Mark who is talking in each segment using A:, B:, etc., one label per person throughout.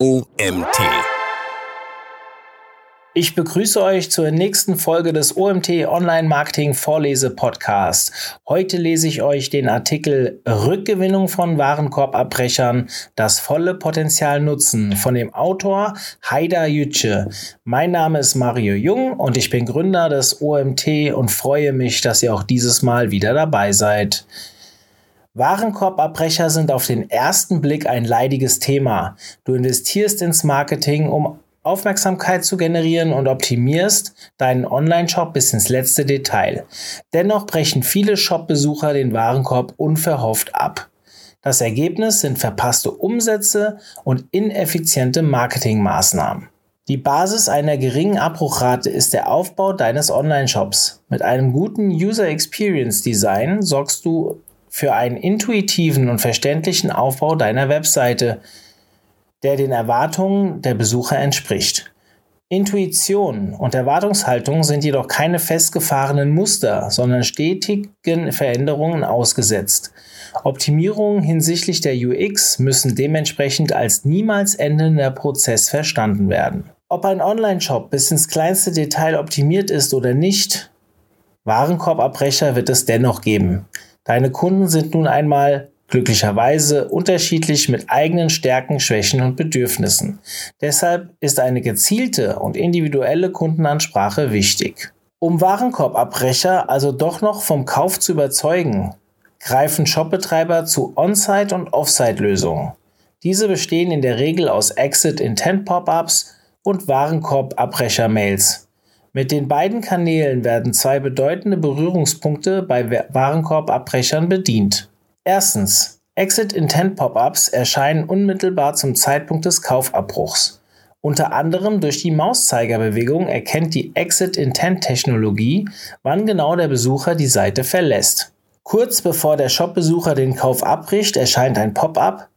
A: OMT.
B: Ich begrüße euch zur nächsten Folge des OMT Online Marketing Vorlese Podcasts. Heute lese ich euch den Artikel Rückgewinnung von Warenkorbabbrechern, das volle Potenzial nutzen von dem Autor Haida Yüce. Mein Name ist Mario Jung und ich bin Gründer des OMT und freue mich, dass ihr auch dieses Mal wieder dabei seid. Warenkorbabbrecher sind auf den ersten Blick ein leidiges Thema. Du investierst ins Marketing, um Aufmerksamkeit zu generieren und optimierst deinen Online-Shop bis ins letzte Detail. Dennoch brechen viele Shop-Besucher den Warenkorb unverhofft ab. Das Ergebnis sind verpasste Umsätze und ineffiziente Marketingmaßnahmen. Die Basis einer geringen Abbruchrate ist der Aufbau deines Online-Shops. Mit einem guten User Experience Design sorgst du für einen intuitiven und verständlichen Aufbau deiner Webseite, der den Erwartungen der Besucher entspricht. Intuition und Erwartungshaltung sind jedoch keine festgefahrenen Muster, sondern stetigen Veränderungen ausgesetzt. Optimierungen hinsichtlich der UX müssen dementsprechend als niemals endender Prozess verstanden werden. Ob ein Online-Shop bis ins kleinste Detail optimiert ist oder nicht, Warenkorbabbrecher wird es dennoch geben. Deine Kunden sind nun einmal glücklicherweise unterschiedlich mit eigenen Stärken, Schwächen und Bedürfnissen. Deshalb ist eine gezielte und individuelle Kundenansprache wichtig. Um Warenkorbabbrecher also doch noch vom Kauf zu überzeugen, greifen Shopbetreiber zu On-Site- und Off-Site-Lösungen. Diese bestehen in der Regel aus Exit-Intent-Pop-ups und Warenkorbabbrecher-Mails. Mit den beiden Kanälen werden zwei bedeutende Berührungspunkte bei Warenkorbabbrechern bedient. Erstens. Exit Intent Pop-ups erscheinen unmittelbar zum Zeitpunkt des Kaufabbruchs. Unter anderem durch die Mauszeigerbewegung erkennt die Exit Intent Technologie, wann genau der Besucher die Seite verlässt. Kurz bevor der Shopbesucher den Kauf abbricht, erscheint ein Pop-up,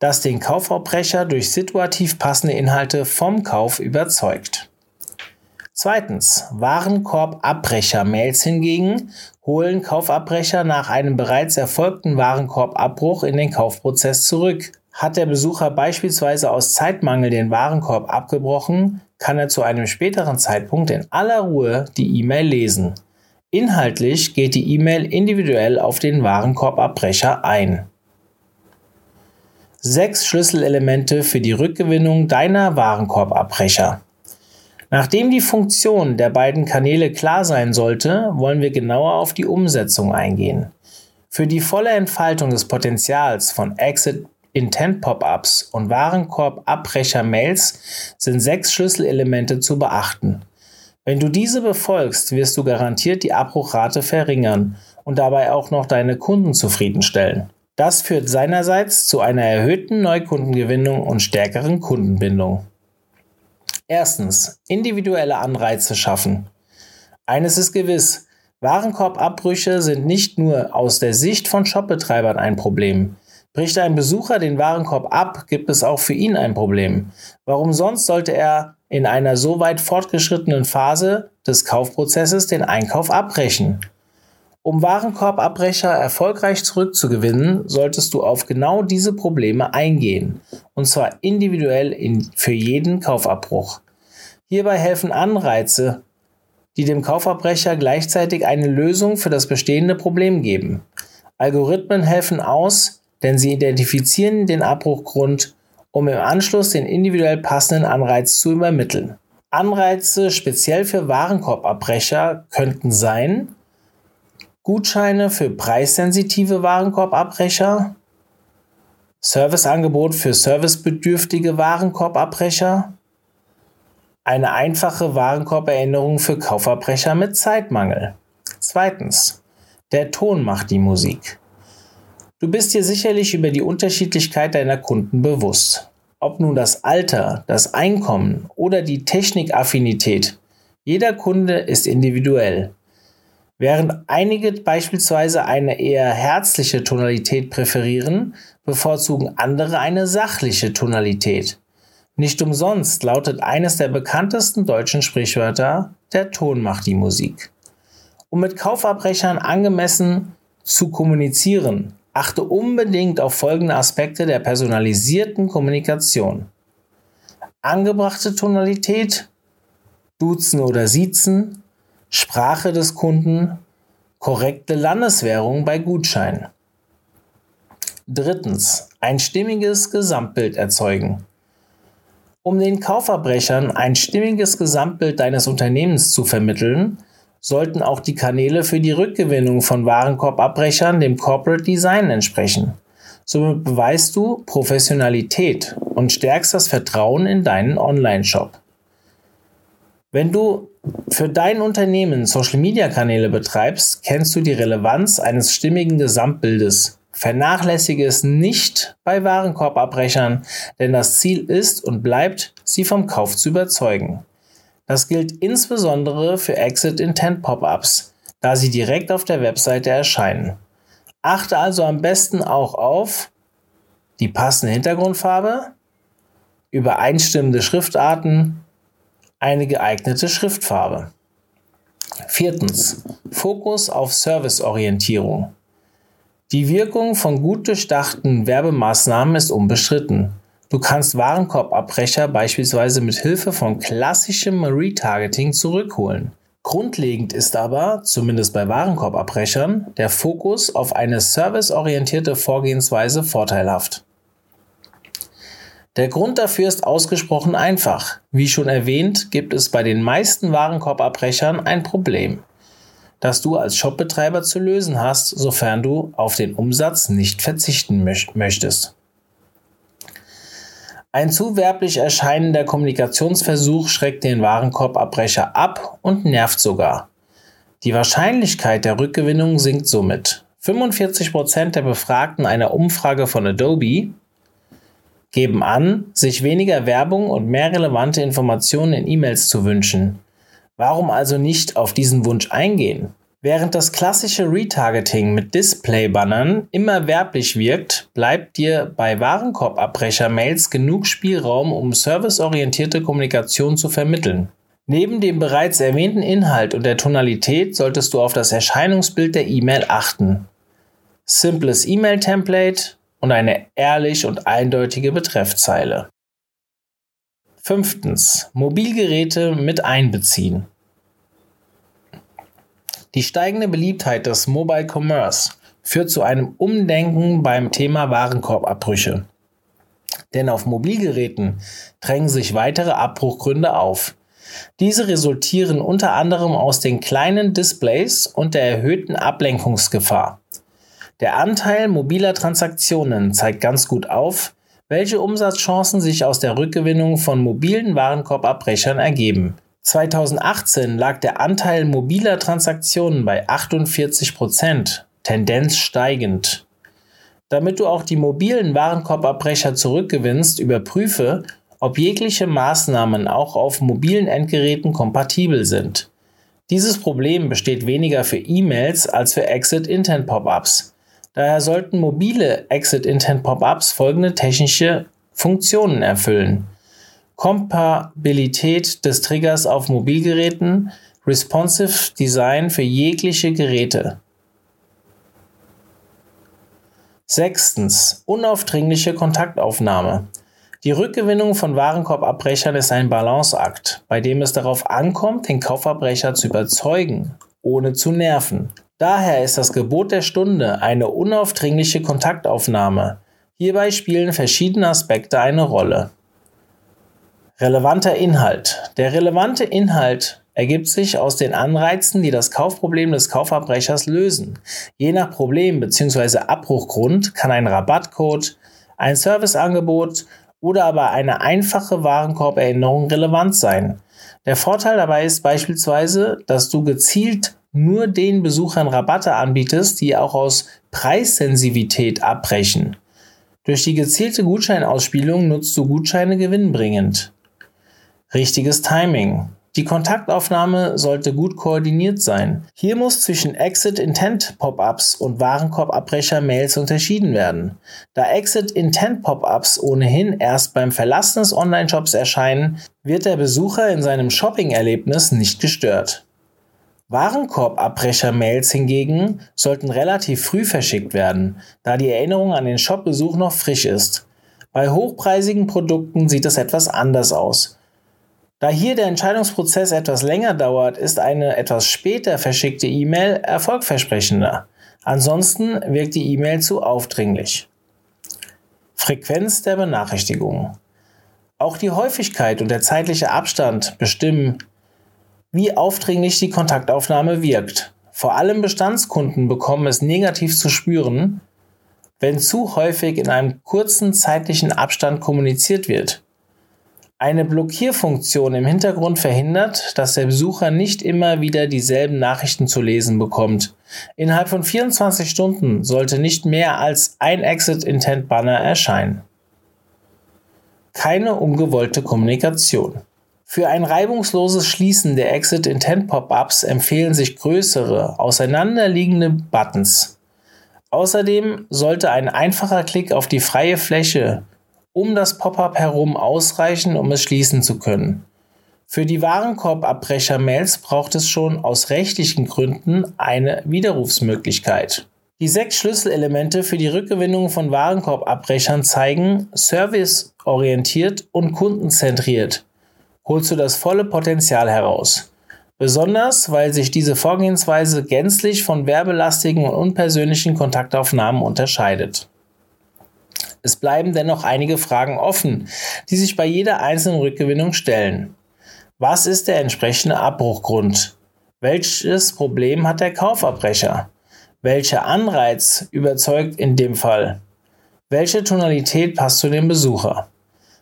B: das den Kaufabbrecher durch situativ passende Inhalte vom Kauf überzeugt. Zweitens, Warenkorbabbrecher-Mails hingegen holen Kaufabbrecher nach einem bereits erfolgten Warenkorbabbruch in den Kaufprozess zurück. Hat der Besucher beispielsweise aus Zeitmangel den Warenkorb abgebrochen, kann er zu einem späteren Zeitpunkt in aller Ruhe die E-Mail lesen. Inhaltlich geht die E-Mail individuell auf den Warenkorbabbrecher ein. Sechs Schlüsselelemente für die Rückgewinnung deiner Warenkorbabbrecher. Nachdem die Funktion der beiden Kanäle klar sein sollte, wollen wir genauer auf die Umsetzung eingehen. Für die volle Entfaltung des Potenzials von Exit Intent Pop-ups und Warenkorb-Abbrecher-Mails sind sechs Schlüsselelemente zu beachten. Wenn du diese befolgst, wirst du garantiert die Abbruchrate verringern und dabei auch noch deine Kunden zufriedenstellen. Das führt seinerseits zu einer erhöhten Neukundengewinnung und stärkeren Kundenbindung. Erstens, individuelle Anreize schaffen. Eines ist gewiss, Warenkorbabbrüche sind nicht nur aus der Sicht von Shopbetreibern ein Problem. Bricht ein Besucher den Warenkorb ab, gibt es auch für ihn ein Problem. Warum sonst sollte er in einer so weit fortgeschrittenen Phase des Kaufprozesses den Einkauf abbrechen? Um Warenkorbabbrecher erfolgreich zurückzugewinnen, solltest du auf genau diese Probleme eingehen, und zwar individuell in, für jeden Kaufabbruch. Hierbei helfen Anreize, die dem Kaufabbrecher gleichzeitig eine Lösung für das bestehende Problem geben. Algorithmen helfen aus, denn sie identifizieren den Abbruchgrund, um im Anschluss den individuell passenden Anreiz zu übermitteln. Anreize speziell für Warenkorbabbrecher könnten sein, Gutscheine für preissensitive Warenkorbabbrecher, Serviceangebot für servicebedürftige Warenkorbabbrecher, eine einfache Warenkorberinnerung für Kaufabbrecher mit Zeitmangel. Zweitens, der Ton macht die Musik. Du bist dir sicherlich über die Unterschiedlichkeit deiner Kunden bewusst. Ob nun das Alter, das Einkommen oder die Technikaffinität, jeder Kunde ist individuell. Während einige beispielsweise eine eher herzliche Tonalität präferieren, bevorzugen andere eine sachliche Tonalität. Nicht umsonst lautet eines der bekanntesten deutschen Sprichwörter, der Ton macht die Musik. Um mit Kaufabbrechern angemessen zu kommunizieren, achte unbedingt auf folgende Aspekte der personalisierten Kommunikation. angebrachte Tonalität, Duzen oder Siezen, Sprache des Kunden, korrekte Landeswährung bei Gutscheinen. Drittens, ein stimmiges Gesamtbild erzeugen. Um den Kaufverbrechern ein stimmiges Gesamtbild deines Unternehmens zu vermitteln, sollten auch die Kanäle für die Rückgewinnung von Warenkorbabbrechern dem Corporate Design entsprechen. Somit beweist du Professionalität und stärkst das Vertrauen in deinen Online-Shop. Wenn du für dein Unternehmen Social-Media-Kanäle betreibst, kennst du die Relevanz eines stimmigen Gesamtbildes Vernachlässige es nicht bei Warenkorbabbrechern, denn das Ziel ist und bleibt, sie vom Kauf zu überzeugen. Das gilt insbesondere für Exit Intent Pop-ups, da sie direkt auf der Webseite erscheinen. Achte also am besten auch auf die passende Hintergrundfarbe, übereinstimmende Schriftarten, eine geeignete Schriftfarbe. Viertens. Fokus auf Serviceorientierung. Die Wirkung von gut durchdachten Werbemaßnahmen ist unbestritten. Du kannst Warenkorbabbrecher beispielsweise mit Hilfe von klassischem Retargeting zurückholen. Grundlegend ist aber, zumindest bei Warenkorbabbrechern, der Fokus auf eine serviceorientierte Vorgehensweise vorteilhaft. Der Grund dafür ist ausgesprochen einfach. Wie schon erwähnt, gibt es bei den meisten Warenkorbabbrechern ein Problem das du als Shopbetreiber zu lösen hast, sofern du auf den Umsatz nicht verzichten möchtest. Ein zu werblich erscheinender Kommunikationsversuch schreckt den Warenkorbabbrecher ab und nervt sogar. Die Wahrscheinlichkeit der Rückgewinnung sinkt somit. 45% der Befragten einer Umfrage von Adobe geben an, sich weniger Werbung und mehr relevante Informationen in E-Mails zu wünschen. Warum also nicht auf diesen Wunsch eingehen? Während das klassische Retargeting mit Display-Bannern immer werblich wirkt, bleibt dir bei Warenkorbabbrecher-Mails genug Spielraum, um serviceorientierte Kommunikation zu vermitteln. Neben dem bereits erwähnten Inhalt und der Tonalität solltest du auf das Erscheinungsbild der E-Mail achten. Simples E-Mail-Template und eine ehrlich und eindeutige Betreffzeile. Fünftens. Mobilgeräte mit einbeziehen. Die steigende Beliebtheit des Mobile Commerce führt zu einem Umdenken beim Thema Warenkorbabbrüche. Denn auf Mobilgeräten drängen sich weitere Abbruchgründe auf. Diese resultieren unter anderem aus den kleinen Displays und der erhöhten Ablenkungsgefahr. Der Anteil mobiler Transaktionen zeigt ganz gut auf, welche Umsatzchancen sich aus der Rückgewinnung von mobilen Warenkorbabbrechern ergeben. 2018 lag der Anteil mobiler Transaktionen bei 48 Prozent, Tendenz steigend. Damit du auch die mobilen Warenkorbabbrecher zurückgewinnst, überprüfe, ob jegliche Maßnahmen auch auf mobilen Endgeräten kompatibel sind. Dieses Problem besteht weniger für E-Mails als für Exit-Intent-Pop-ups. Daher sollten mobile Exit-Intent-Pop-ups folgende technische Funktionen erfüllen. Kompatibilität des Triggers auf Mobilgeräten, responsive Design für jegliche Geräte. Sechstens. Unaufdringliche Kontaktaufnahme. Die Rückgewinnung von Warenkorbabbrechern ist ein Balanceakt, bei dem es darauf ankommt, den Kaufabbrecher zu überzeugen, ohne zu nerven. Daher ist das Gebot der Stunde eine unaufdringliche Kontaktaufnahme. Hierbei spielen verschiedene Aspekte eine Rolle. Relevanter Inhalt. Der relevante Inhalt ergibt sich aus den Anreizen, die das Kaufproblem des Kaufabbrechers lösen. Je nach Problem bzw. Abbruchgrund kann ein Rabattcode, ein Serviceangebot oder aber eine einfache Warenkorberinnerung relevant sein. Der Vorteil dabei ist beispielsweise, dass du gezielt nur den Besuchern Rabatte anbietest, die auch aus Preissensivität abbrechen. Durch die gezielte Gutscheinausspielung nutzt du Gutscheine gewinnbringend. Richtiges Timing. Die Kontaktaufnahme sollte gut koordiniert sein. Hier muss zwischen Exit Intent Pop-ups und Warenkorbabbrecher Mails unterschieden werden. Da Exit Intent Pop-ups ohnehin erst beim Verlassen des Online-Shops erscheinen, wird der Besucher in seinem Shopping-Erlebnis nicht gestört. Warenkorbabbrecher-Mails hingegen sollten relativ früh verschickt werden, da die Erinnerung an den Shopbesuch noch frisch ist. Bei hochpreisigen Produkten sieht es etwas anders aus. Da hier der Entscheidungsprozess etwas länger dauert, ist eine etwas später verschickte E-Mail erfolgversprechender. Ansonsten wirkt die E-Mail zu aufdringlich. Frequenz der Benachrichtigungen. Auch die Häufigkeit und der zeitliche Abstand bestimmen, wie aufdringlich die Kontaktaufnahme wirkt. Vor allem Bestandskunden bekommen es negativ zu spüren, wenn zu häufig in einem kurzen zeitlichen Abstand kommuniziert wird. Eine Blockierfunktion im Hintergrund verhindert, dass der Besucher nicht immer wieder dieselben Nachrichten zu lesen bekommt. Innerhalb von 24 Stunden sollte nicht mehr als ein Exit Intent Banner erscheinen. Keine ungewollte Kommunikation. Für ein reibungsloses Schließen der Exit Intent Pop-ups empfehlen sich größere, auseinanderliegende Buttons. Außerdem sollte ein einfacher Klick auf die freie Fläche um das Pop-up herum ausreichen, um es schließen zu können. Für die Warenkorbabbrecher-Mails braucht es schon aus rechtlichen Gründen eine Widerrufsmöglichkeit. Die sechs Schlüsselelemente für die Rückgewinnung von Warenkorbabbrechern zeigen, serviceorientiert und kundenzentriert holst du das volle Potenzial heraus. Besonders, weil sich diese Vorgehensweise gänzlich von werbelastigen und unpersönlichen Kontaktaufnahmen unterscheidet. Es bleiben dennoch einige Fragen offen, die sich bei jeder einzelnen Rückgewinnung stellen. Was ist der entsprechende Abbruchgrund? Welches Problem hat der Kaufabbrecher? Welcher Anreiz überzeugt in dem Fall? Welche Tonalität passt zu dem Besucher?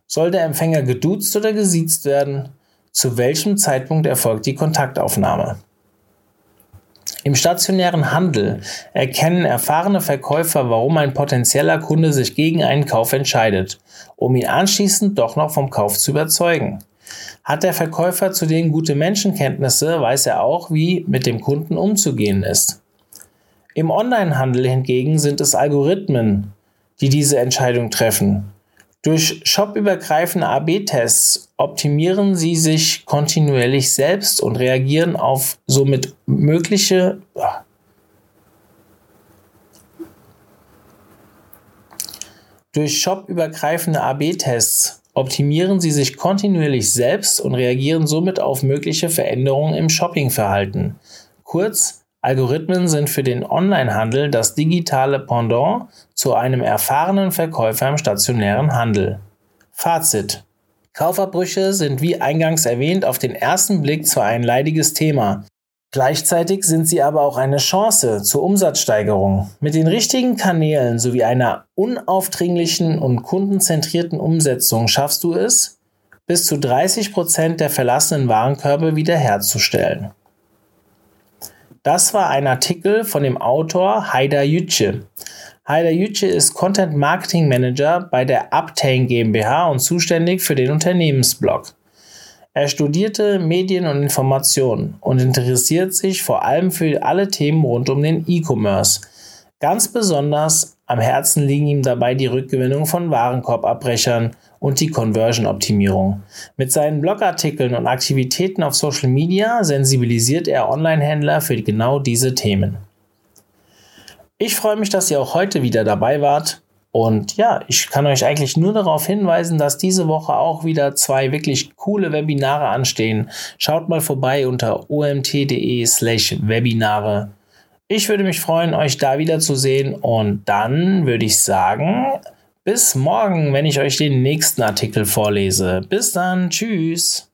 B: Soll der Empfänger geduzt oder gesiezt werden? Zu welchem Zeitpunkt erfolgt die Kontaktaufnahme? Im stationären Handel erkennen erfahrene Verkäufer, warum ein potenzieller Kunde sich gegen einen Kauf entscheidet, um ihn anschließend doch noch vom Kauf zu überzeugen. Hat der Verkäufer zudem gute Menschenkenntnisse, weiß er auch, wie mit dem Kunden umzugehen ist. Im Onlinehandel hingegen sind es Algorithmen, die diese Entscheidung treffen. Durch shopübergreifende AB-Tests optimieren sie sich kontinuierlich selbst und reagieren auf somit mögliche Durch shopübergreifende AB-Tests optimieren sie sich kontinuierlich selbst und reagieren somit auf mögliche Veränderungen im Shoppingverhalten. Kurz, Algorithmen sind für den Onlinehandel das digitale Pendant zu einem erfahrenen Verkäufer im stationären Handel. Fazit. Kaufabbrüche sind wie eingangs erwähnt auf den ersten Blick zwar ein leidiges Thema, Gleichzeitig sind sie aber auch eine Chance zur Umsatzsteigerung. Mit den richtigen Kanälen sowie einer unaufdringlichen und kundenzentrierten Umsetzung schaffst du es, bis zu 30 Prozent der verlassenen Warenkörbe wiederherzustellen. Das war ein Artikel von dem Autor Haida Yüce. Haida Yüce ist Content Marketing Manager bei der Uptain GmbH und zuständig für den Unternehmensblog. Er studierte Medien und Information und interessiert sich vor allem für alle Themen rund um den E-Commerce. Ganz besonders am Herzen liegen ihm dabei die Rückgewinnung von Warenkorbabbrechern und die Conversion-Optimierung. Mit seinen Blogartikeln und Aktivitäten auf Social Media sensibilisiert er Online-Händler für genau diese Themen. Ich freue mich, dass ihr auch heute wieder dabei wart. Und ja, ich kann euch eigentlich nur darauf hinweisen, dass diese Woche auch wieder zwei wirklich coole Webinare anstehen. Schaut mal vorbei unter omt.de slash Webinare. Ich würde mich freuen, euch da wieder zu sehen. Und dann würde ich sagen, bis morgen, wenn ich euch den nächsten Artikel vorlese. Bis dann, tschüss.